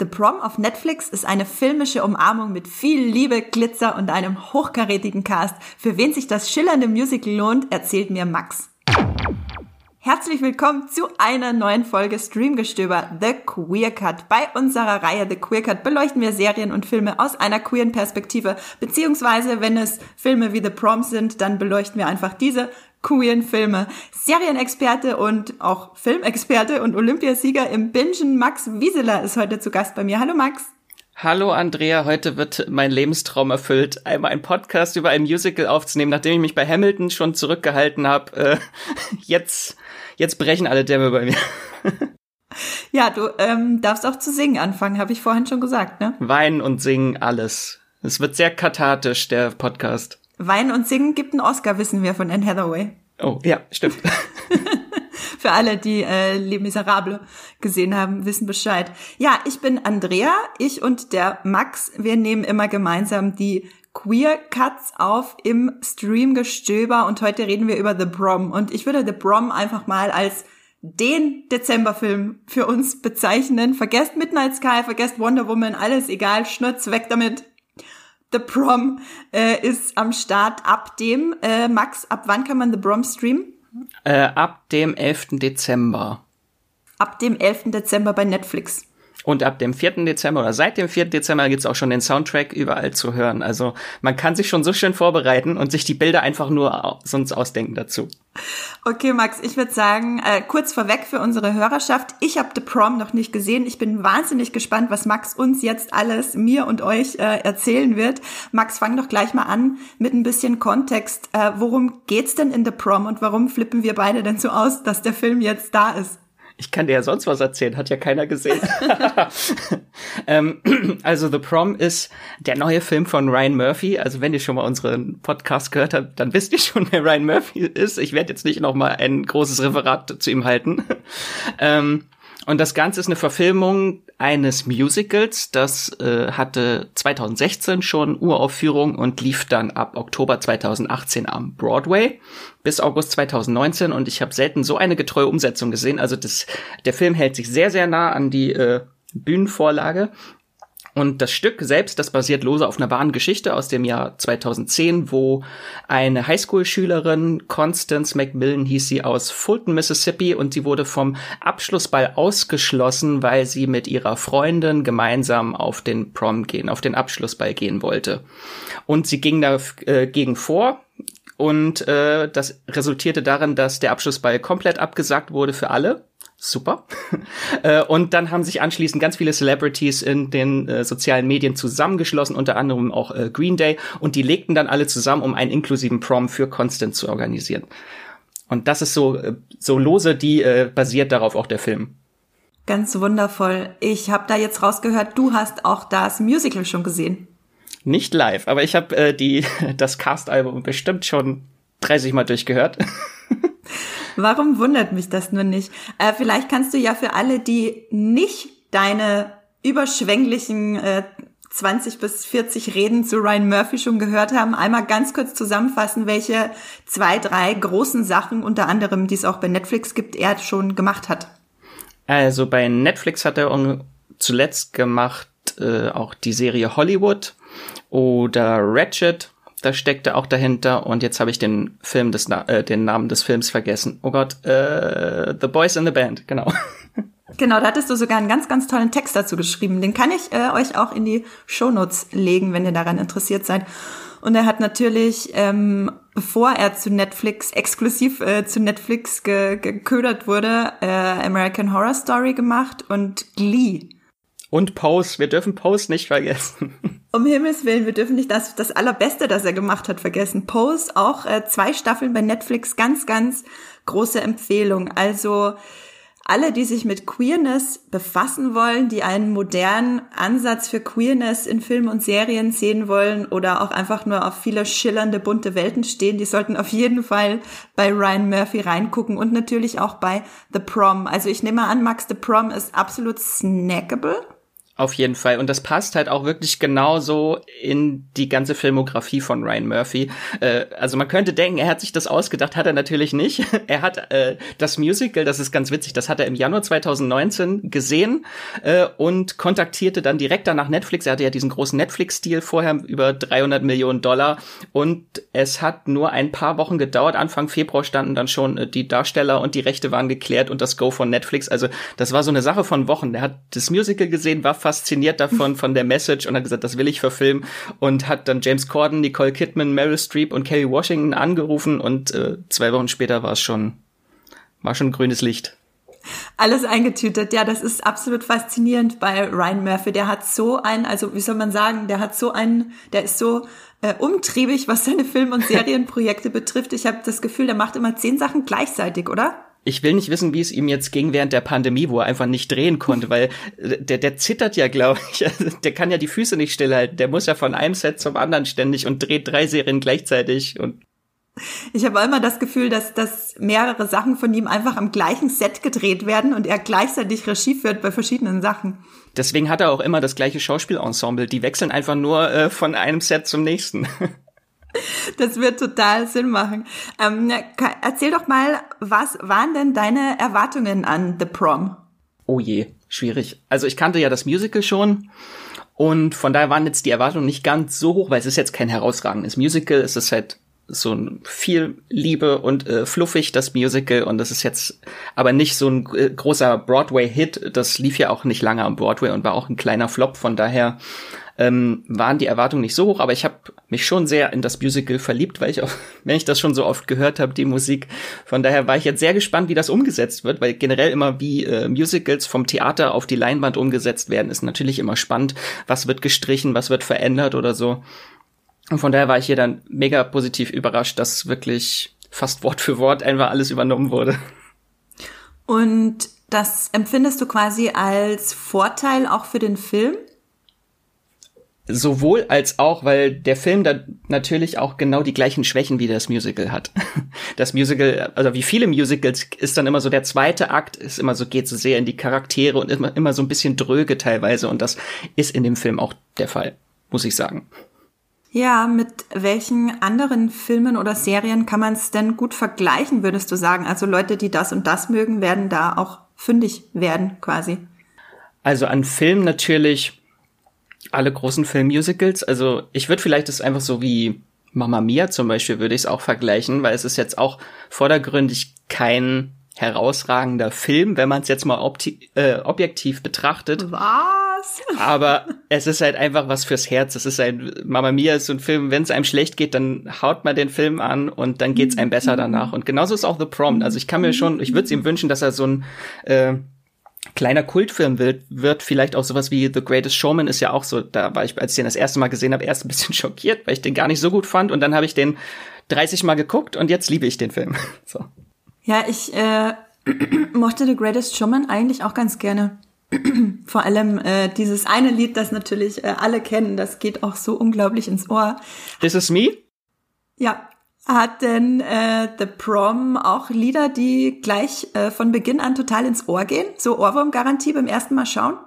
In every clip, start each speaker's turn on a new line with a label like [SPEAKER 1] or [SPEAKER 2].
[SPEAKER 1] The Prom auf Netflix ist eine filmische Umarmung mit viel Liebe, Glitzer und einem hochkarätigen Cast. Für wen sich das schillernde Musical lohnt, erzählt mir Max. Herzlich willkommen zu einer neuen Folge Streamgestöber The Queer Cut. Bei unserer Reihe The Queer Cut beleuchten wir Serien und Filme aus einer queeren Perspektive, beziehungsweise wenn es Filme wie The Prom sind, dann beleuchten wir einfach diese queeren Filme. Serienexperte und auch Filmexperte und Olympiasieger im Bingen Max Wieseler ist heute zu Gast bei mir. Hallo Max.
[SPEAKER 2] Hallo Andrea, heute wird mein Lebenstraum erfüllt, einmal einen Podcast über ein Musical aufzunehmen, nachdem ich mich bei Hamilton schon zurückgehalten habe. Äh, jetzt, jetzt brechen alle Dämme bei mir.
[SPEAKER 1] ja, du ähm, darfst auch zu singen anfangen, habe ich vorhin schon gesagt, ne?
[SPEAKER 2] Weinen und singen, alles. Es wird sehr kathartisch, der Podcast.
[SPEAKER 1] Weinen und Singen gibt einen Oscar, wissen wir von Anne Hathaway.
[SPEAKER 2] Oh, ja, stimmt.
[SPEAKER 1] Für alle, die äh, Les Miserables gesehen haben, wissen Bescheid. Ja, ich bin Andrea, ich und der Max, wir nehmen immer gemeinsam die Queer Cuts auf im Streamgestöber und heute reden wir über The Brom und ich würde The Brom einfach mal als den Dezemberfilm für uns bezeichnen. Vergesst Midnight Sky, vergesst Wonder Woman, alles egal, Schnurz weg damit. The Prom äh, ist am Start ab dem, äh, Max, ab wann kann man The Prom streamen?
[SPEAKER 2] Äh, ab dem 11. Dezember.
[SPEAKER 1] Ab dem 11. Dezember bei Netflix.
[SPEAKER 2] Und ab dem 4. Dezember oder seit dem 4. Dezember gibt's auch schon den Soundtrack überall zu hören. Also man kann sich schon so schön vorbereiten und sich die Bilder einfach nur sonst ausdenken dazu.
[SPEAKER 1] Okay, Max, ich würde sagen, äh, kurz vorweg für unsere Hörerschaft. Ich habe The Prom noch nicht gesehen. Ich bin wahnsinnig gespannt, was Max uns jetzt alles, mir und euch äh, erzählen wird. Max, fang doch gleich mal an mit ein bisschen Kontext. Äh, worum geht's denn in The Prom und warum flippen wir beide denn so aus, dass der Film jetzt da ist?
[SPEAKER 2] Ich kann dir ja sonst was erzählen, hat ja keiner gesehen. ähm, also The Prom ist der neue Film von Ryan Murphy. Also wenn ihr schon mal unseren Podcast gehört habt, dann wisst ihr schon, wer Ryan Murphy ist. Ich werde jetzt nicht noch mal ein großes Referat zu ihm halten. ähm, und das Ganze ist eine Verfilmung eines Musicals. Das äh, hatte 2016 schon Uraufführung und lief dann ab Oktober 2018 am Broadway bis August 2019. Und ich habe selten so eine getreue Umsetzung gesehen. Also das, der Film hält sich sehr, sehr nah an die äh, Bühnenvorlage. Und das Stück selbst, das basiert lose auf einer wahren Geschichte aus dem Jahr 2010, wo eine Highschool-Schülerin, Constance Macmillan hieß sie, aus Fulton, Mississippi, und sie wurde vom Abschlussball ausgeschlossen, weil sie mit ihrer Freundin gemeinsam auf den Prom gehen, auf den Abschlussball gehen wollte. Und sie ging dagegen äh, vor, und äh, das resultierte darin, dass der Abschlussball komplett abgesagt wurde für alle super. Äh, und dann haben sich anschließend ganz viele Celebrities in den äh, sozialen Medien zusammengeschlossen, unter anderem auch äh, Green Day, und die legten dann alle zusammen, um einen inklusiven Prom für Constant zu organisieren. Und das ist so, äh, so lose, die äh, basiert darauf auch der Film.
[SPEAKER 1] Ganz wundervoll. Ich habe da jetzt rausgehört, du hast auch das Musical schon gesehen.
[SPEAKER 2] Nicht live, aber ich habe äh, die das Cast-Album bestimmt schon 30 Mal durchgehört.
[SPEAKER 1] Warum wundert mich das nur nicht? Äh, vielleicht kannst du ja für alle, die nicht deine überschwänglichen äh, 20 bis 40 Reden zu Ryan Murphy schon gehört haben, einmal ganz kurz zusammenfassen, welche zwei, drei großen Sachen, unter anderem, die es auch bei Netflix gibt, er schon gemacht hat.
[SPEAKER 2] Also bei Netflix hat er zuletzt gemacht äh, auch die Serie Hollywood oder Ratchet da steckte auch dahinter und jetzt habe ich den Film des äh, den Namen des Films vergessen. Oh Gott, äh, The Boys in the Band, genau.
[SPEAKER 1] Genau, da hattest du sogar einen ganz, ganz tollen Text dazu geschrieben. Den kann ich äh, euch auch in die Shownotes legen, wenn ihr daran interessiert seid. Und er hat natürlich, ähm, bevor er zu Netflix, exklusiv äh, zu Netflix ge geködert wurde, äh, American Horror Story gemacht und Glee.
[SPEAKER 2] Und Pose, wir dürfen Pose nicht vergessen.
[SPEAKER 1] Um Himmels Willen, wir dürfen nicht das, das Allerbeste, das er gemacht hat, vergessen. Pose, auch äh, zwei Staffeln bei Netflix, ganz, ganz große Empfehlung. Also alle, die sich mit Queerness befassen wollen, die einen modernen Ansatz für Queerness in Filmen und Serien sehen wollen oder auch einfach nur auf viele schillernde, bunte Welten stehen, die sollten auf jeden Fall bei Ryan Murphy reingucken und natürlich auch bei The Prom. Also ich nehme an, Max, The Prom ist absolut snackable.
[SPEAKER 2] Auf jeden Fall. Und das passt halt auch wirklich genauso in die ganze Filmografie von Ryan Murphy. Äh, also man könnte denken, er hat sich das ausgedacht, hat er natürlich nicht. er hat äh, das Musical, das ist ganz witzig, das hat er im Januar 2019 gesehen äh, und kontaktierte dann direkt danach Netflix. Er hatte ja diesen großen Netflix-Deal vorher über 300 Millionen Dollar und es hat nur ein paar Wochen gedauert. Anfang Februar standen dann schon äh, die Darsteller und die Rechte waren geklärt und das Go von Netflix. Also das war so eine Sache von Wochen. Der hat das Musical gesehen, war fasziniert davon, von der Message und hat gesagt, das will ich verfilmen und hat dann James Corden, Nicole Kidman, Meryl Streep und Kerry Washington angerufen und äh, zwei Wochen später war es schon, war schon grünes Licht.
[SPEAKER 1] Alles eingetütet, ja, das ist absolut faszinierend bei Ryan Murphy. Der hat so einen, also wie soll man sagen, der hat so einen, der ist so äh, umtriebig, was seine Film- und Serienprojekte betrifft. Ich habe das Gefühl, der macht immer zehn Sachen gleichzeitig, oder?
[SPEAKER 2] Ich will nicht wissen, wie es ihm jetzt ging während der Pandemie, wo er einfach nicht drehen konnte, weil äh, der, der zittert ja, glaube ich. Also der kann ja die Füße nicht stillhalten. Der muss ja von einem Set zum anderen ständig und dreht drei Serien gleichzeitig und
[SPEAKER 1] ich habe immer das Gefühl, dass, dass mehrere Sachen von ihm einfach am gleichen Set gedreht werden und er gleichzeitig Regie führt bei verschiedenen Sachen.
[SPEAKER 2] Deswegen hat er auch immer das gleiche Schauspielensemble. Die wechseln einfach nur äh, von einem Set zum nächsten.
[SPEAKER 1] Das wird total Sinn machen. Ähm, erzähl doch mal, was waren denn deine Erwartungen an The Prom?
[SPEAKER 2] Oh je, schwierig. Also ich kannte ja das Musical schon und von daher waren jetzt die Erwartungen nicht ganz so hoch, weil es ist jetzt kein herausragendes Musical. Es ist halt so ein viel Liebe und äh, fluffig das Musical und das ist jetzt aber nicht so ein äh, großer Broadway-Hit. Das lief ja auch nicht lange am Broadway und war auch ein kleiner Flop. Von daher ähm, waren die Erwartungen nicht so hoch, aber ich habe mich schon sehr in das Musical verliebt, weil ich auch, wenn ich das schon so oft gehört habe, die Musik. Von daher war ich jetzt sehr gespannt, wie das umgesetzt wird, weil generell immer wie äh, Musicals vom Theater auf die Leinwand umgesetzt werden, ist natürlich immer spannend. Was wird gestrichen, was wird verändert oder so. Und von daher war ich hier dann mega positiv überrascht, dass wirklich fast Wort für Wort einfach alles übernommen wurde.
[SPEAKER 1] Und das empfindest du quasi als Vorteil auch für den Film?
[SPEAKER 2] Sowohl als auch, weil der Film da natürlich auch genau die gleichen Schwächen wie das Musical hat. Das Musical, also wie viele Musicals, ist dann immer so der zweite Akt, ist immer so, geht so sehr in die Charaktere und immer, immer so ein bisschen dröge teilweise und das ist in dem Film auch der Fall, muss ich sagen.
[SPEAKER 1] Ja, mit welchen anderen Filmen oder Serien kann man es denn gut vergleichen, würdest du sagen? Also Leute, die das und das mögen, werden da auch fündig werden, quasi.
[SPEAKER 2] Also an Film natürlich alle großen Filmmusicals. Also ich würde vielleicht das einfach so wie Mama Mia zum Beispiel würde ich es auch vergleichen, weil es ist jetzt auch vordergründig kein herausragender Film, wenn man es jetzt mal äh, objektiv betrachtet.
[SPEAKER 1] Was?
[SPEAKER 2] Aber es ist halt einfach was fürs Herz. Es ist ein Mama Mia ist so ein Film, wenn es einem schlecht geht, dann haut man den Film an und dann geht's einem besser danach. Und genauso ist auch The Prom. Also ich kann mir schon, ich würde es ihm wünschen, dass er so ein äh, kleiner Kultfilm wird, wird vielleicht auch sowas wie The Greatest Showman ist ja auch so, da war ich, als ich den das erste Mal gesehen habe, erst ein bisschen schockiert, weil ich den gar nicht so gut fand und dann habe ich den 30 Mal geguckt und jetzt liebe ich den Film. So.
[SPEAKER 1] Ja, ich äh, mochte The Greatest Showman eigentlich auch ganz gerne. Vor allem äh, dieses eine Lied, das natürlich äh, alle kennen, das geht auch so unglaublich ins Ohr.
[SPEAKER 2] This is me?
[SPEAKER 1] Ja, hat denn äh, The Prom auch Lieder, die gleich äh, von Beginn an total ins Ohr gehen? So Ohrwurmgarantie beim ersten Mal schauen?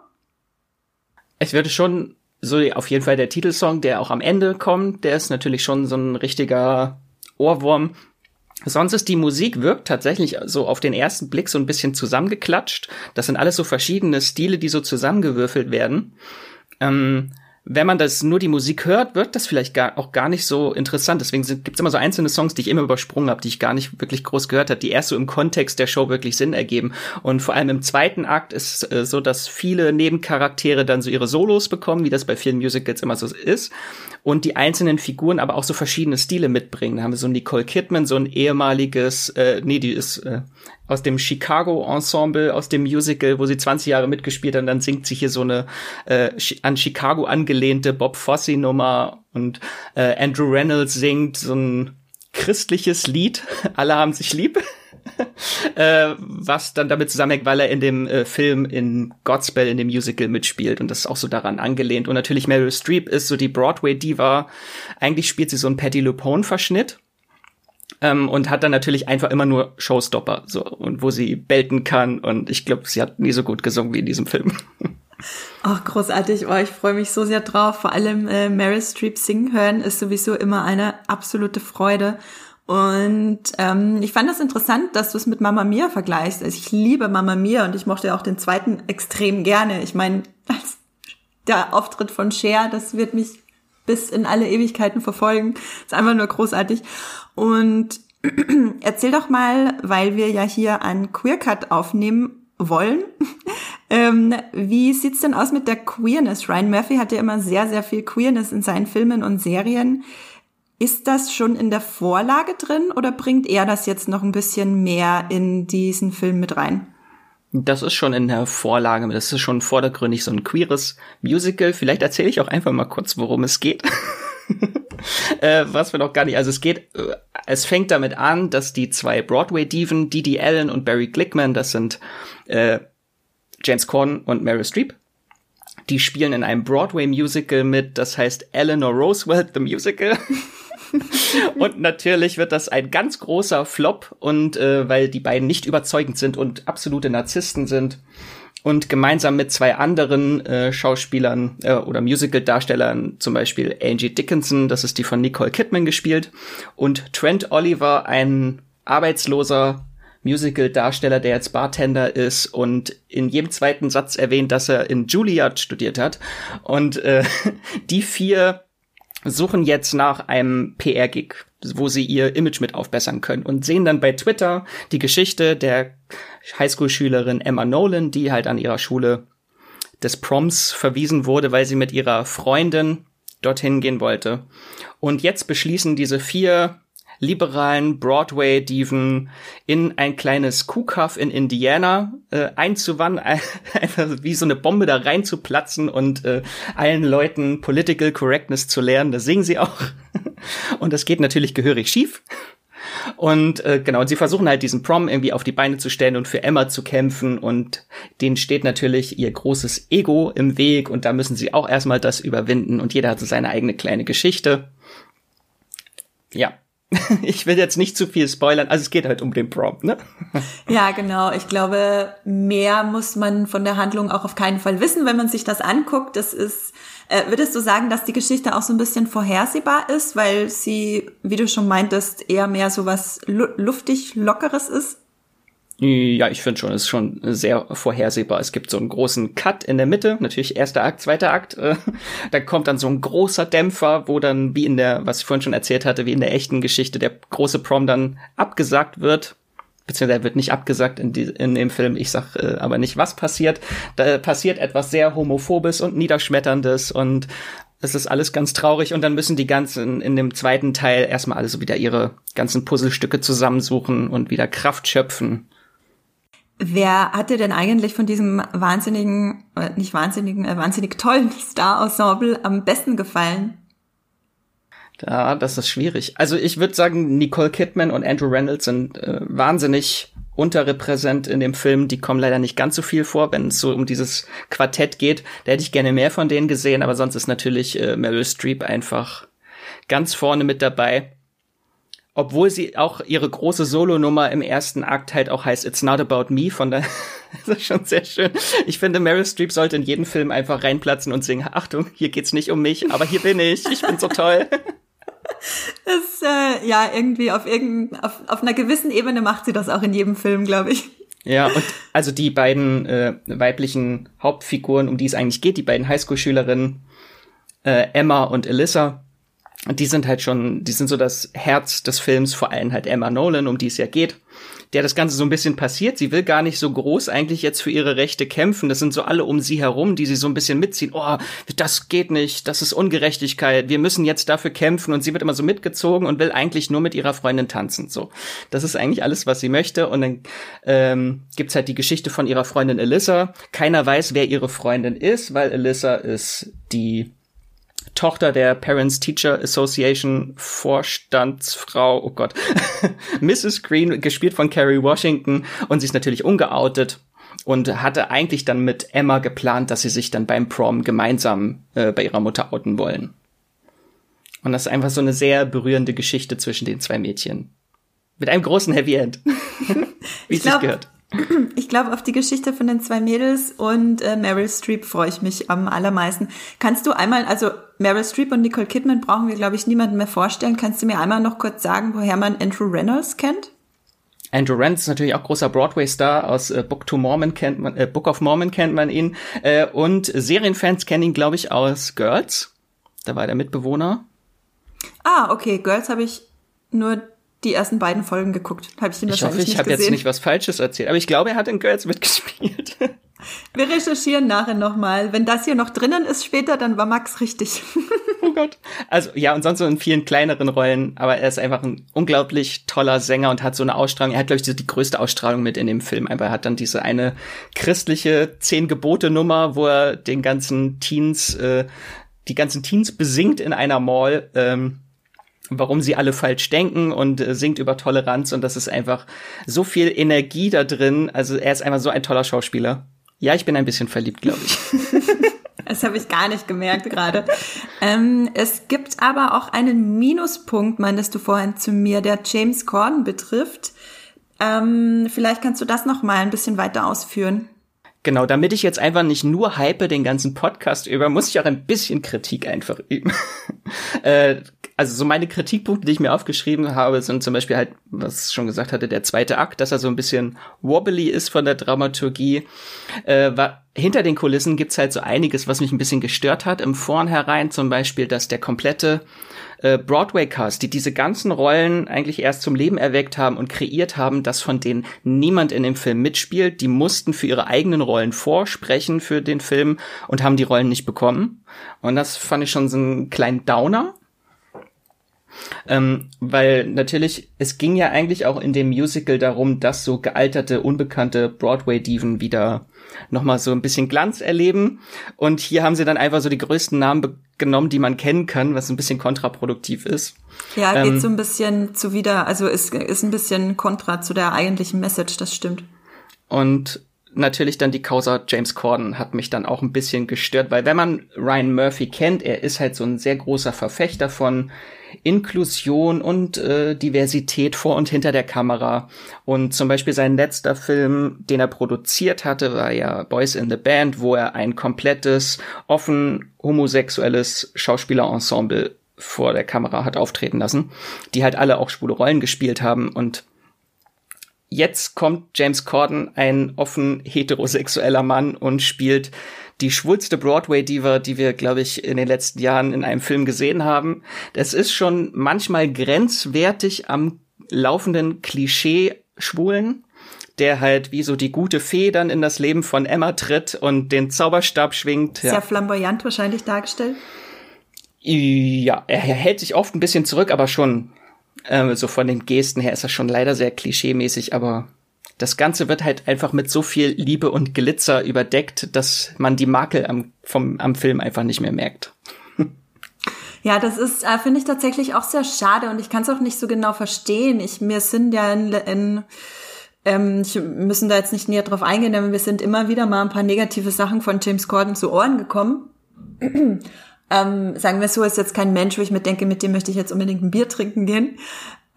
[SPEAKER 2] Ich würde schon so auf jeden Fall der Titelsong, der auch am Ende kommt, der ist natürlich schon so ein richtiger Ohrwurm. Sonst ist die Musik wirkt tatsächlich so auf den ersten Blick so ein bisschen zusammengeklatscht. Das sind alles so verschiedene Stile, die so zusammengewürfelt werden. Ähm, wenn man das nur die Musik hört, wird das vielleicht gar, auch gar nicht so interessant. Deswegen gibt es immer so einzelne Songs, die ich immer übersprungen habe, die ich gar nicht wirklich groß gehört habe, die erst so im Kontext der Show wirklich Sinn ergeben. Und vor allem im zweiten Akt ist äh, so, dass viele Nebencharaktere dann so ihre Solos bekommen, wie das bei vielen Musicals immer so ist. Und die einzelnen Figuren aber auch so verschiedene Stile mitbringen. Da haben wir so Nicole Kidman, so ein ehemaliges, äh, nee, die ist äh, aus dem Chicago Ensemble, aus dem Musical, wo sie 20 Jahre mitgespielt hat, und dann singt sie hier so eine äh, an Chicago angelehnte Bob Fosse Nummer und äh, Andrew Reynolds singt so ein christliches Lied, alle haben sich lieb. äh, was dann damit zusammenhängt, weil er in dem äh, Film in Godspell, in dem Musical mitspielt und das ist auch so daran angelehnt. Und natürlich Meryl Streep ist so die Broadway-Diva. Eigentlich spielt sie so einen Patty LuPone-Verschnitt ähm, und hat dann natürlich einfach immer nur Showstopper, so und wo sie belten kann und ich glaube, sie hat nie so gut gesungen wie in diesem Film.
[SPEAKER 1] Ach, großartig. Oh, ich freue mich so sehr drauf. Vor allem äh, Meryl Streep singen hören ist sowieso immer eine absolute Freude. Und ähm, ich fand das interessant, dass du es mit Mama Mia vergleichst. Also ich liebe Mama Mia und ich mochte auch den zweiten extrem gerne. Ich meine, der Auftritt von Cher, das wird mich bis in alle Ewigkeiten verfolgen. Ist einfach nur großartig. Und erzähl doch mal, weil wir ja hier einen Queercut aufnehmen wollen. ähm, wie sieht's denn aus mit der Queerness? Ryan Murphy hat ja immer sehr, sehr viel Queerness in seinen Filmen und Serien. Ist das schon in der Vorlage drin oder bringt er das jetzt noch ein bisschen mehr in diesen Film mit rein?
[SPEAKER 2] Das ist schon in der Vorlage, das ist schon vordergründig so ein queeres Musical. Vielleicht erzähle ich auch einfach mal kurz, worum es geht. äh, was wir noch gar nicht, also es geht, äh, es fängt damit an, dass die zwei Broadway-Diven, Didi Allen und Barry Glickman, das sind äh, James Corden und Meryl Streep, die spielen in einem Broadway-Musical mit, das heißt Eleanor Roosevelt, the Musical. und natürlich wird das ein ganz großer Flop und äh, weil die beiden nicht überzeugend sind und absolute Narzissten sind und gemeinsam mit zwei anderen äh, Schauspielern äh, oder Musical-Darstellern, zum Beispiel Angie Dickinson, das ist die von Nicole Kidman gespielt, und Trent Oliver, ein arbeitsloser Musical-Darsteller, der jetzt Bartender ist und in jedem zweiten Satz erwähnt, dass er in Juilliard studiert hat. Und äh, die vier suchen jetzt nach einem PR-Gig, wo sie ihr Image mit aufbessern können und sehen dann bei Twitter die Geschichte der Highschool-Schülerin Emma Nolan, die halt an ihrer Schule des Proms verwiesen wurde, weil sie mit ihrer Freundin dorthin gehen wollte. Und jetzt beschließen diese vier liberalen Broadway-Diven in ein kleines Kuhkaff in Indiana äh, einzuwandern, einfach wie so eine Bombe da reinzuplatzen und äh, allen Leuten Political Correctness zu lernen. Das singen sie auch. und das geht natürlich gehörig schief. Und äh, genau, und sie versuchen halt diesen Prom irgendwie auf die Beine zu stellen und für Emma zu kämpfen und denen steht natürlich ihr großes Ego im Weg und da müssen sie auch erstmal das überwinden und jeder hat so seine eigene kleine Geschichte. Ja, ich will jetzt nicht zu viel spoilern, also es geht halt um den Prompt, ne?
[SPEAKER 1] Ja, genau. Ich glaube, mehr muss man von der Handlung auch auf keinen Fall wissen, wenn man sich das anguckt. Das ist, äh, würdest du sagen, dass die Geschichte auch so ein bisschen vorhersehbar ist, weil sie, wie du schon meintest, eher mehr so was luftig, lockeres ist?
[SPEAKER 2] Ja, ich finde schon, es ist schon sehr vorhersehbar. Es gibt so einen großen Cut in der Mitte, natürlich erster Akt, zweiter Akt. Äh, da kommt dann so ein großer Dämpfer, wo dann, wie in der, was ich vorhin schon erzählt hatte, wie in der echten Geschichte, der große Prom dann abgesagt wird. Beziehungsweise er wird nicht abgesagt in, die, in dem Film. Ich sag äh, aber nicht, was passiert. Da passiert etwas sehr homophobes und niederschmetterndes und es ist alles ganz traurig und dann müssen die ganzen in dem zweiten Teil erstmal alles wieder ihre ganzen Puzzlestücke zusammensuchen und wieder Kraft schöpfen.
[SPEAKER 1] Wer hat dir denn eigentlich von diesem wahnsinnigen, äh, nicht wahnsinnigen, äh, wahnsinnig tollen Star-Ensemble am besten gefallen?
[SPEAKER 2] Ja, das ist schwierig. Also ich würde sagen, Nicole Kidman und Andrew Reynolds sind äh, wahnsinnig unterrepräsent in dem Film. Die kommen leider nicht ganz so viel vor, wenn es so um dieses Quartett geht. Da hätte ich gerne mehr von denen gesehen, aber sonst ist natürlich äh, Meryl Streep einfach ganz vorne mit dabei obwohl sie auch ihre große Solonummer im ersten Akt halt auch heißt It's Not About Me, von der das ist schon sehr schön. Ich finde, Meryl Streep sollte in jeden Film einfach reinplatzen und singen, Achtung, hier geht's nicht um mich, aber hier bin ich, ich bin so toll.
[SPEAKER 1] Das, äh, ja, irgendwie auf, irgend, auf, auf einer gewissen Ebene macht sie das auch in jedem Film, glaube ich.
[SPEAKER 2] Ja, und also die beiden äh, weiblichen Hauptfiguren, um die es eigentlich geht, die beiden Highschool-Schülerinnen, äh, Emma und Alyssa, und die sind halt schon, die sind so das Herz des Films, vor allem halt Emma Nolan, um die es ja geht, der das Ganze so ein bisschen passiert. Sie will gar nicht so groß eigentlich jetzt für ihre Rechte kämpfen. Das sind so alle um sie herum, die sie so ein bisschen mitziehen. Oh, das geht nicht, das ist Ungerechtigkeit, wir müssen jetzt dafür kämpfen. Und sie wird immer so mitgezogen und will eigentlich nur mit ihrer Freundin tanzen. So, das ist eigentlich alles, was sie möchte. Und dann ähm, gibt's halt die Geschichte von ihrer Freundin Alyssa. Keiner weiß, wer ihre Freundin ist, weil Alyssa ist die Tochter der Parents Teacher Association Vorstandsfrau, oh Gott, Mrs. Green, gespielt von Carrie Washington und sie ist natürlich ungeoutet und hatte eigentlich dann mit Emma geplant, dass sie sich dann beim Prom gemeinsam äh, bei ihrer Mutter outen wollen. Und das ist einfach so eine sehr berührende Geschichte zwischen den zwei Mädchen. Mit einem großen Happy End.
[SPEAKER 1] Wie es sich gehört. Ich glaube, auf die Geschichte von den zwei Mädels und äh, Meryl Streep freue ich mich am allermeisten. Kannst du einmal, also Meryl Streep und Nicole Kidman brauchen wir, glaube ich, niemanden mehr vorstellen. Kannst du mir einmal noch kurz sagen, woher man Andrew Reynolds kennt?
[SPEAKER 2] Andrew Rance ist natürlich auch großer Broadway-Star aus äh, Book to Mormon kennt man, äh, Book of Mormon kennt man ihn äh, und Serienfans kennen ihn, glaube ich, aus Girls. Da war der Mitbewohner.
[SPEAKER 1] Ah, okay, Girls habe ich nur die ersten beiden Folgen geguckt. Habe ich ihn
[SPEAKER 2] ich hoffe, ich habe jetzt nicht was Falsches erzählt, aber ich glaube, er hat in Girls mitgespielt.
[SPEAKER 1] Wir recherchieren nachher nochmal. Wenn das hier noch drinnen ist später, dann war Max richtig.
[SPEAKER 2] oh Gott. Also ja, und sonst so in vielen kleineren Rollen, aber er ist einfach ein unglaublich toller Sänger und hat so eine Ausstrahlung. Er hat, glaube ich, die größte Ausstrahlung mit in dem Film. Aber er hat dann diese eine christliche Zehn-Gebote-Nummer, wo er den ganzen Teens, äh, die ganzen Teens besingt in einer Mall. Ähm, warum sie alle falsch denken und äh, singt über Toleranz und das ist einfach so viel Energie da drin. Also er ist einfach so ein toller Schauspieler. Ja, ich bin ein bisschen verliebt, glaube ich.
[SPEAKER 1] Das habe ich gar nicht gemerkt gerade. ähm, es gibt aber auch einen Minuspunkt, meintest du vorhin zu mir, der James Corden betrifft. Ähm, vielleicht kannst du das noch mal ein bisschen weiter ausführen.
[SPEAKER 2] Genau, damit ich jetzt einfach nicht nur hype den ganzen Podcast über, muss ich auch ein bisschen Kritik einfach üben. äh, also so meine Kritikpunkte, die ich mir aufgeschrieben habe, sind zum Beispiel halt, was ich schon gesagt hatte, der zweite Akt, dass er so ein bisschen wobbly ist von der Dramaturgie. Äh, war, hinter den Kulissen gibt's halt so einiges, was mich ein bisschen gestört hat. Im Vornherein zum Beispiel, dass der komplette äh, Broadway-Cast, die diese ganzen Rollen eigentlich erst zum Leben erweckt haben und kreiert haben, dass von denen niemand in dem Film mitspielt. Die mussten für ihre eigenen Rollen vorsprechen für den Film und haben die Rollen nicht bekommen. Und das fand ich schon so einen kleinen Downer. Ähm, weil natürlich, es ging ja eigentlich auch in dem Musical darum, dass so gealterte, unbekannte Broadway-Diven wieder nochmal so ein bisschen Glanz erleben. Und hier haben sie dann einfach so die größten Namen genommen, die man kennen kann, was ein bisschen kontraproduktiv ist.
[SPEAKER 1] Ja, geht ähm, so ein bisschen zuwider, also ist, ist ein bisschen kontra zu der eigentlichen Message, das stimmt.
[SPEAKER 2] Und natürlich dann die Causa James Corden hat mich dann auch ein bisschen gestört, weil wenn man Ryan Murphy kennt, er ist halt so ein sehr großer Verfechter von Inklusion und äh, Diversität vor und hinter der Kamera. Und zum Beispiel sein letzter Film, den er produziert hatte, war ja Boys in the Band, wo er ein komplettes, offen homosexuelles Schauspielerensemble vor der Kamera hat auftreten lassen, die halt alle auch schwule Rollen gespielt haben und jetzt kommt James Corden, ein offen heterosexueller Mann und spielt die schwulste Broadway-Diva, die wir, glaube ich, in den letzten Jahren in einem Film gesehen haben. Das ist schon manchmal grenzwertig am laufenden Klischee schwulen der halt wie so die gute Fee dann in das Leben von Emma tritt und den Zauberstab schwingt.
[SPEAKER 1] Sehr ja. flamboyant wahrscheinlich dargestellt.
[SPEAKER 2] Ja, er hält sich oft ein bisschen zurück, aber schon äh, so von den Gesten her ist das schon leider sehr klischeemäßig, aber das Ganze wird halt einfach mit so viel Liebe und Glitzer überdeckt, dass man die Makel am, vom, am Film einfach nicht mehr merkt.
[SPEAKER 1] Ja, das ist, äh, finde ich tatsächlich auch sehr schade und ich kann es auch nicht so genau verstehen. Ich, mir sind ja in, in ähm, ich müssen da jetzt nicht näher drauf eingehen, aber wir sind immer wieder mal ein paar negative Sachen von James Corden zu Ohren gekommen. ähm, sagen wir so, ist jetzt kein Mensch, wo ich mir denke, mit dem möchte ich jetzt unbedingt ein Bier trinken gehen.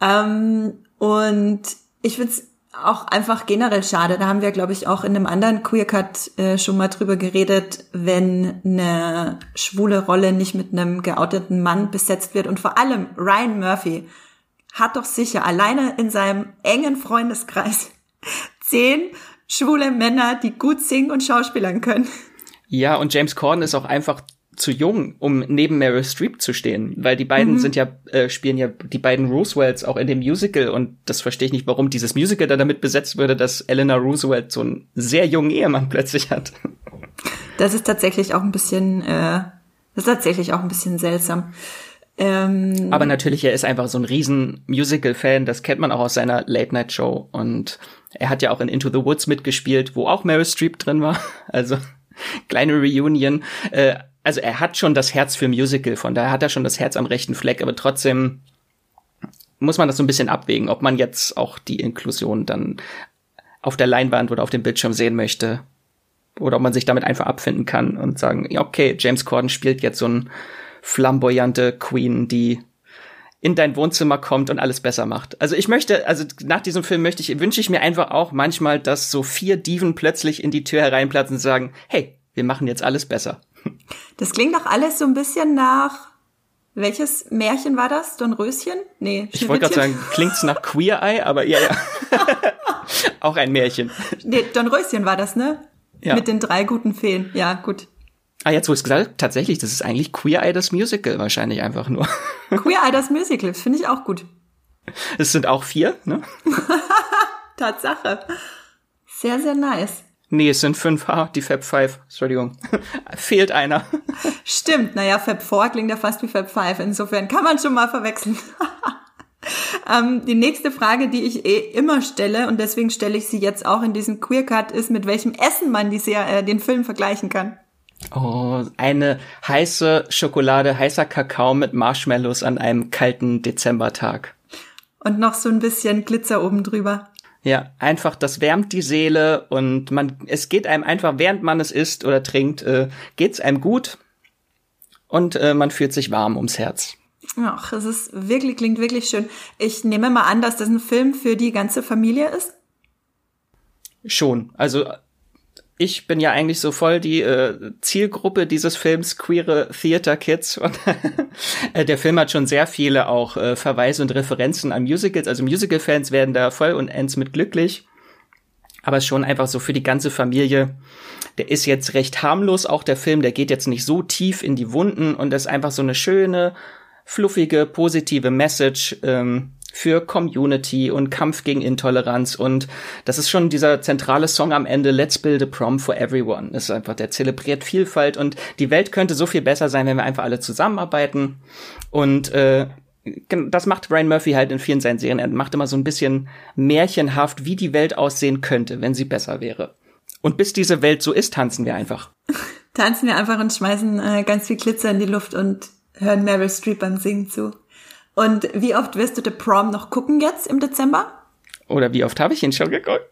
[SPEAKER 1] Ähm, und ich finde es auch einfach generell schade. Da haben wir, glaube ich, auch in einem anderen Queer Cut äh, schon mal drüber geredet, wenn eine schwule Rolle nicht mit einem geouteten Mann besetzt wird. Und vor allem Ryan Murphy hat doch sicher alleine in seinem engen Freundeskreis zehn schwule Männer, die gut singen und schauspielern können.
[SPEAKER 2] Ja, und James Corden ist auch einfach zu jung, um neben Meryl Streep zu stehen, weil die beiden mhm. sind ja äh, spielen ja die beiden Roosevelts auch in dem Musical und das verstehe ich nicht, warum dieses Musical dann damit besetzt würde, dass Eleanor Roosevelt so einen sehr jungen Ehemann plötzlich hat.
[SPEAKER 1] Das ist tatsächlich auch ein bisschen, äh, das ist tatsächlich auch ein bisschen seltsam. Ähm,
[SPEAKER 2] Aber natürlich, er ist einfach so ein riesen Musical-Fan, das kennt man auch aus seiner Late-Night-Show und er hat ja auch in Into the Woods mitgespielt, wo auch Meryl Streep drin war, also kleine Reunion. Äh, also er hat schon das Herz für Musical, von daher hat er schon das Herz am rechten Fleck, aber trotzdem muss man das so ein bisschen abwägen, ob man jetzt auch die Inklusion dann auf der Leinwand oder auf dem Bildschirm sehen möchte. Oder ob man sich damit einfach abfinden kann und sagen, ja, okay, James Corden spielt jetzt so ein flamboyante Queen, die in dein Wohnzimmer kommt und alles besser macht. Also ich möchte, also nach diesem Film möchte ich, wünsche ich mir einfach auch manchmal, dass so vier Dieven plötzlich in die Tür hereinplatzen und sagen, hey, wir machen jetzt alles besser.
[SPEAKER 1] Das klingt doch alles so ein bisschen nach, welches Märchen war das? Dornröschen? Nee,
[SPEAKER 2] Ich wollte gerade sagen, klingt's nach Queer Eye, aber ja, ja. auch ein Märchen.
[SPEAKER 1] Nee, Dornröschen war das, ne?
[SPEAKER 2] Ja.
[SPEAKER 1] Mit den drei guten Feen. Ja, gut.
[SPEAKER 2] Ah, jetzt wo ich es gesagt habe, tatsächlich, das ist eigentlich Queer Eye das Musical wahrscheinlich einfach nur.
[SPEAKER 1] Queer Eye das Musical, das finde ich auch gut.
[SPEAKER 2] Es sind auch vier, ne?
[SPEAKER 1] Tatsache. Sehr, sehr nice.
[SPEAKER 2] Nee, es sind fünf. Ah, die Fab Five. Entschuldigung. Fehlt einer.
[SPEAKER 1] Stimmt, naja, Fab 4 klingt ja fast wie Fab 5. Insofern kann man schon mal verwechseln. ähm, die nächste Frage, die ich eh immer stelle, und deswegen stelle ich sie jetzt auch in diesem Queer Cut, ist, mit welchem Essen man die Ser äh, den Film vergleichen kann.
[SPEAKER 2] Oh, eine heiße Schokolade, heißer Kakao mit Marshmallows an einem kalten Dezembertag.
[SPEAKER 1] Und noch so ein bisschen Glitzer oben drüber.
[SPEAKER 2] Ja, einfach, das wärmt die Seele und man, es geht einem einfach, während man es isst oder trinkt, äh, geht's einem gut und äh, man fühlt sich warm ums Herz.
[SPEAKER 1] Ach, es ist wirklich, klingt wirklich schön. Ich nehme mal an, dass das ein Film für die ganze Familie ist.
[SPEAKER 2] Schon. Also ich bin ja eigentlich so voll die äh, Zielgruppe dieses Films, queere Theater Kids. Und äh, der Film hat schon sehr viele auch äh, Verweise und Referenzen an Musicals. Also Musical-Fans werden da voll und ends mit glücklich. Aber ist schon einfach so für die ganze Familie. Der ist jetzt recht harmlos, auch der Film. Der geht jetzt nicht so tief in die Wunden und ist einfach so eine schöne, fluffige, positive Message. Ähm, für Community und Kampf gegen Intoleranz und das ist schon dieser zentrale Song am Ende, Let's Build a Prom for Everyone. Das ist einfach, der zelebriert Vielfalt und die Welt könnte so viel besser sein, wenn wir einfach alle zusammenarbeiten und äh, das macht Brian Murphy halt in vielen seinen Serien. Er macht immer so ein bisschen märchenhaft, wie die Welt aussehen könnte, wenn sie besser wäre. Und bis diese Welt so ist, tanzen wir einfach.
[SPEAKER 1] tanzen wir einfach und schmeißen äh, ganz viel Glitzer in die Luft und hören Meryl Streep beim Singen zu. Und wie oft wirst du The Prom noch gucken jetzt im Dezember?
[SPEAKER 2] Oder wie oft habe ich ihn schon geguckt?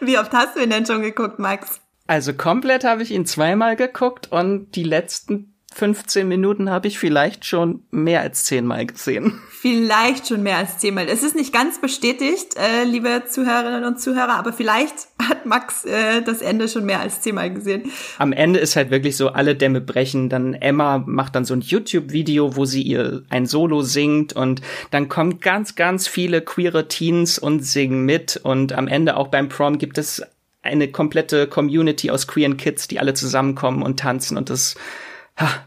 [SPEAKER 1] wie oft hast du ihn denn schon geguckt, Max?
[SPEAKER 2] Also komplett habe ich ihn zweimal geguckt und die letzten 15 Minuten habe ich vielleicht schon mehr als zehnmal gesehen.
[SPEAKER 1] Vielleicht schon mehr als zehnmal. Es ist nicht ganz bestätigt, äh, liebe Zuhörerinnen und Zuhörer, aber vielleicht hat Max äh, das Ende schon mehr als zehnmal gesehen.
[SPEAKER 2] Am Ende ist halt wirklich so, alle Dämme brechen. Dann Emma macht dann so ein YouTube-Video, wo sie ihr ein Solo singt und dann kommen ganz, ganz viele queere Teens und singen mit. Und am Ende auch beim Prom gibt es eine komplette Community aus queeren Kids, die alle zusammenkommen und tanzen und das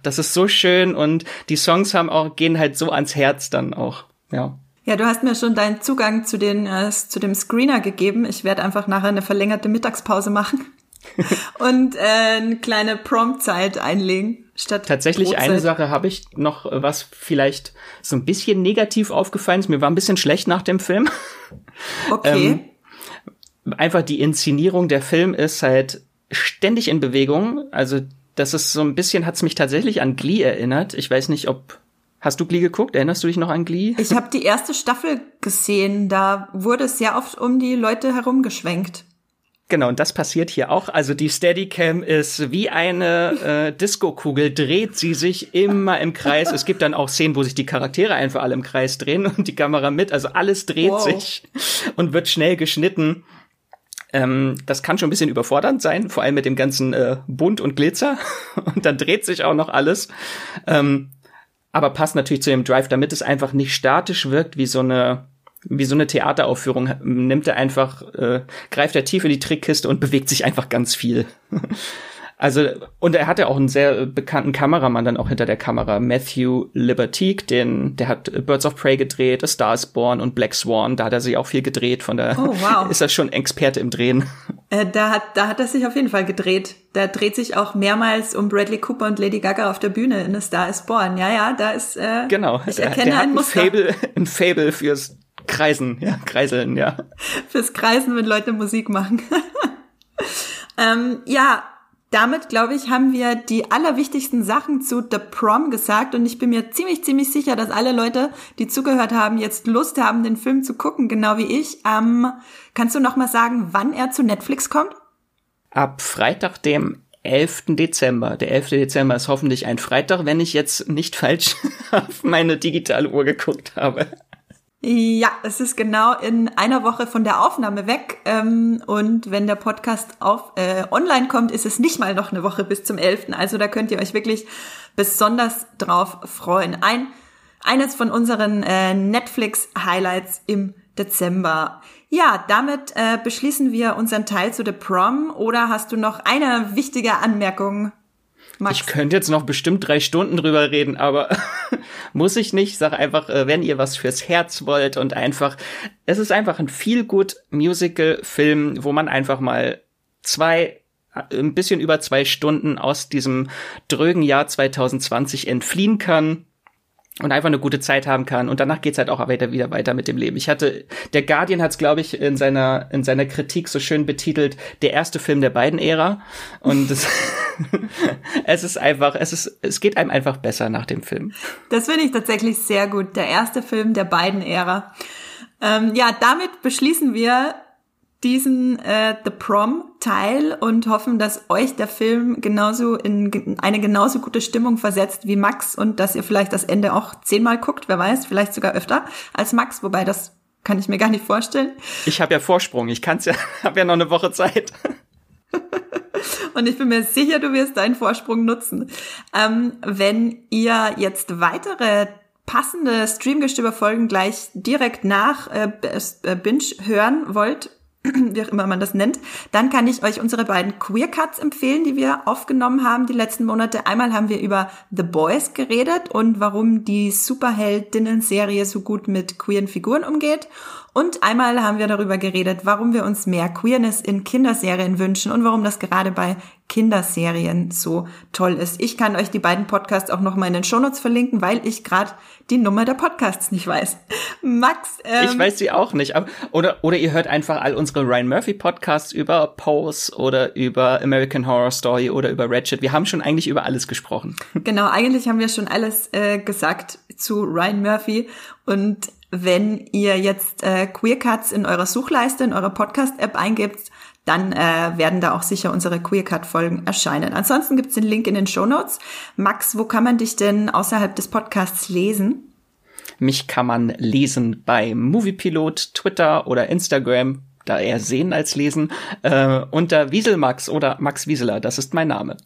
[SPEAKER 2] das ist so schön und die Songs haben auch, gehen halt so ans Herz dann auch, ja.
[SPEAKER 1] Ja, du hast mir schon deinen Zugang zu den, äh, zu dem Screener gegeben. Ich werde einfach nachher eine verlängerte Mittagspause machen und äh, eine kleine Promptzeit einlegen. Statt
[SPEAKER 2] Tatsächlich
[SPEAKER 1] Brotzeit.
[SPEAKER 2] eine Sache habe ich noch, was vielleicht so ein bisschen negativ aufgefallen ist. Mir war ein bisschen schlecht nach dem Film.
[SPEAKER 1] Okay.
[SPEAKER 2] ähm, einfach die Inszenierung der Film ist halt ständig in Bewegung. Also das ist so ein bisschen, hat's mich tatsächlich an Glee erinnert. Ich weiß nicht, ob Hast du Glee geguckt? Erinnerst du dich noch an Glee?
[SPEAKER 1] Ich habe die erste Staffel gesehen. Da wurde sehr oft um die Leute herumgeschwenkt.
[SPEAKER 2] Genau, und das passiert hier auch. Also die Steadicam ist wie eine äh, Disco-Kugel, dreht sie sich immer im Kreis. Es gibt dann auch Szenen, wo sich die Charaktere einfach alle im Kreis drehen und die Kamera mit. Also alles dreht
[SPEAKER 1] Wow.
[SPEAKER 2] sich und wird schnell geschnitten. Ähm, das kann schon ein bisschen überfordernd sein, vor allem mit dem ganzen äh, Bunt und Glitzer. Und dann dreht sich auch noch alles. Ähm, aber passt natürlich zu dem Drive, damit es einfach nicht statisch wirkt wie so eine wie so eine Theateraufführung nimmt er einfach äh, greift er tief in die Trickkiste und bewegt sich einfach ganz viel. Also, und er hatte auch einen sehr bekannten Kameramann dann auch hinter der Kamera, Matthew Libertique, den, der hat Birds of Prey gedreht, A Star is Born und Black Swan, da hat er sich auch viel gedreht, von der
[SPEAKER 1] Oh, wow.
[SPEAKER 2] ist er schon Experte im Drehen.
[SPEAKER 1] Äh, da hat, da hat er sich auf jeden Fall gedreht. Da dreht sich auch mehrmals um Bradley Cooper und Lady Gaga auf der Bühne in A Star is Born. Ja, ja, da ist, äh,
[SPEAKER 2] Genau.
[SPEAKER 1] ich
[SPEAKER 2] der,
[SPEAKER 1] erkenne
[SPEAKER 2] der
[SPEAKER 1] ein
[SPEAKER 2] ein
[SPEAKER 1] Muster
[SPEAKER 2] Fable, ein Fable fürs Kreisen, ja, Kreiseln, ja.
[SPEAKER 1] fürs Kreisen, wenn Leute Musik machen. ähm, ja, damit, glaube ich, haben wir die allerwichtigsten Sachen zu The Prom gesagt und ich bin mir ziemlich, ziemlich sicher, dass alle Leute, die zugehört haben, jetzt Lust haben, den Film zu gucken, genau wie ich. Ähm, kannst du noch mal sagen, wann er zu Netflix kommt?
[SPEAKER 2] Ab Freitag, dem 11. Dezember. Der 11. Dezember ist hoffentlich ein Freitag, wenn ich jetzt nicht falsch auf meine digitale Uhr geguckt habe.
[SPEAKER 1] Ja, es ist genau in einer Woche von der Aufnahme weg. Ähm, und wenn der Podcast auf, äh, online kommt, ist es nicht mal noch eine Woche bis zum 11. Also da könnt ihr euch wirklich besonders drauf freuen. Ein, eines von unseren äh, Netflix-Highlights im Dezember. Ja, damit äh, beschließen wir unseren Teil zu The Prom. Oder hast du noch eine wichtige Anmerkung
[SPEAKER 2] Max. Ich könnte jetzt noch bestimmt drei Stunden drüber reden, aber muss ich nicht. Sag einfach, äh, wenn ihr was fürs Herz wollt und einfach, es ist einfach ein viel gut Musical-Film, wo man einfach mal zwei äh, ein bisschen über zwei Stunden aus diesem drögen Jahr 2020 entfliehen kann und einfach eine gute Zeit haben kann und danach geht's halt auch weiter wieder weiter mit dem Leben. Ich hatte der Guardian hat's glaube ich in seiner in seiner Kritik so schön betitelt, der erste Film der beiden Ära und es, es ist einfach es ist es geht einem einfach besser nach dem Film.
[SPEAKER 1] Das finde ich tatsächlich sehr gut, der erste Film der beiden Ära. Ähm, ja, damit beschließen wir diesen äh, The Prom Teil und hoffen, dass euch der Film genauso in eine genauso gute Stimmung versetzt wie Max und dass ihr vielleicht das Ende auch zehnmal guckt, wer weiß, vielleicht sogar öfter als Max, wobei das kann ich mir gar nicht vorstellen.
[SPEAKER 2] Ich habe ja Vorsprung, ich kann's ja, habe ja noch eine Woche Zeit.
[SPEAKER 1] und ich bin mir sicher, du wirst deinen Vorsprung nutzen. Ähm, wenn ihr jetzt weitere passende Streamgestöber-Folgen gleich direkt nach äh, äh Binge hören wollt, wie auch immer man das nennt, dann kann ich euch unsere beiden Queer Cuts empfehlen, die wir aufgenommen haben die letzten Monate. Einmal haben wir über The Boys geredet und warum die Superheldinnen-Serie so gut mit queeren Figuren umgeht. Und einmal haben wir darüber geredet, warum wir uns mehr Queerness in Kinderserien wünschen und warum das gerade bei Kinderserien so toll ist. Ich kann euch die beiden Podcasts auch noch mal in den Shownotes verlinken, weil ich gerade die Nummer der Podcasts nicht weiß. Max,
[SPEAKER 2] ähm, ich weiß sie auch nicht. Aber, oder oder ihr hört einfach all unsere Ryan Murphy Podcasts über Pose oder über American Horror Story oder über Ratchet. Wir haben schon eigentlich über alles gesprochen.
[SPEAKER 1] Genau, eigentlich haben wir schon alles äh, gesagt zu Ryan Murphy und wenn ihr jetzt äh, Queer Cuts in eurer Suchleiste, in eurer Podcast-App eingebt, dann äh, werden da auch sicher unsere Queer Cut-Folgen erscheinen. Ansonsten gibt's den Link in den Show Notes. Max, wo kann man dich denn außerhalb des Podcasts lesen?
[SPEAKER 2] Mich kann man lesen bei Moviepilot, Twitter oder Instagram, da eher sehen als lesen, äh, unter Wieselmax oder Max Wieseler, das ist mein Name.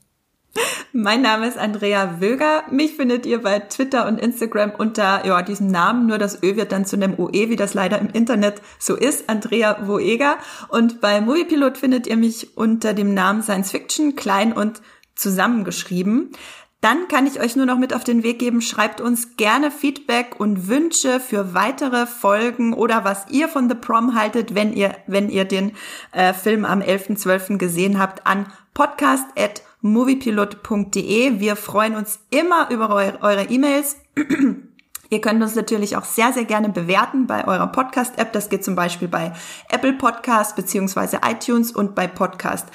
[SPEAKER 1] Mein Name ist Andrea Wöger. Mich findet ihr bei Twitter und Instagram unter ja, diesem Namen. Nur das Ö wird dann zu einem OE, wie das leider im Internet so ist. Andrea Woeger. Und bei Moviepilot findet ihr mich unter dem Namen Science Fiction, klein und zusammengeschrieben. Dann kann ich euch nur noch mit auf den Weg geben, schreibt uns gerne Feedback und Wünsche für weitere Folgen oder was ihr von The Prom haltet, wenn ihr, wenn ihr den äh, Film am 11.12. gesehen habt, an podcast@ moviepilot.de. Wir freuen uns immer über eure E-Mails. Ihr könnt uns natürlich auch sehr, sehr gerne bewerten bei eurer Podcast-App. Das geht zum Beispiel bei Apple Podcast beziehungsweise iTunes und bei Podcast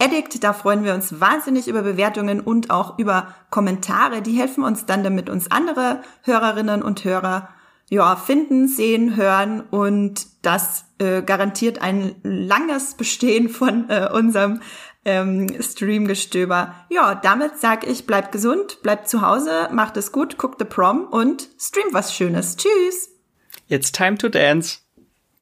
[SPEAKER 1] Addict. Da freuen wir uns wahnsinnig über Bewertungen und auch über Kommentare. Die helfen uns dann, damit uns andere Hörerinnen und Hörer ja, finden, sehen, hören und das äh, garantiert ein langes Bestehen von äh, unserem ähm, Streamgestöber. Ja, damit sag ich, bleibt gesund, bleibt zu Hause, macht es gut, guckt The Prom und streamt was Schönes. Tschüss!
[SPEAKER 2] It's time to dance.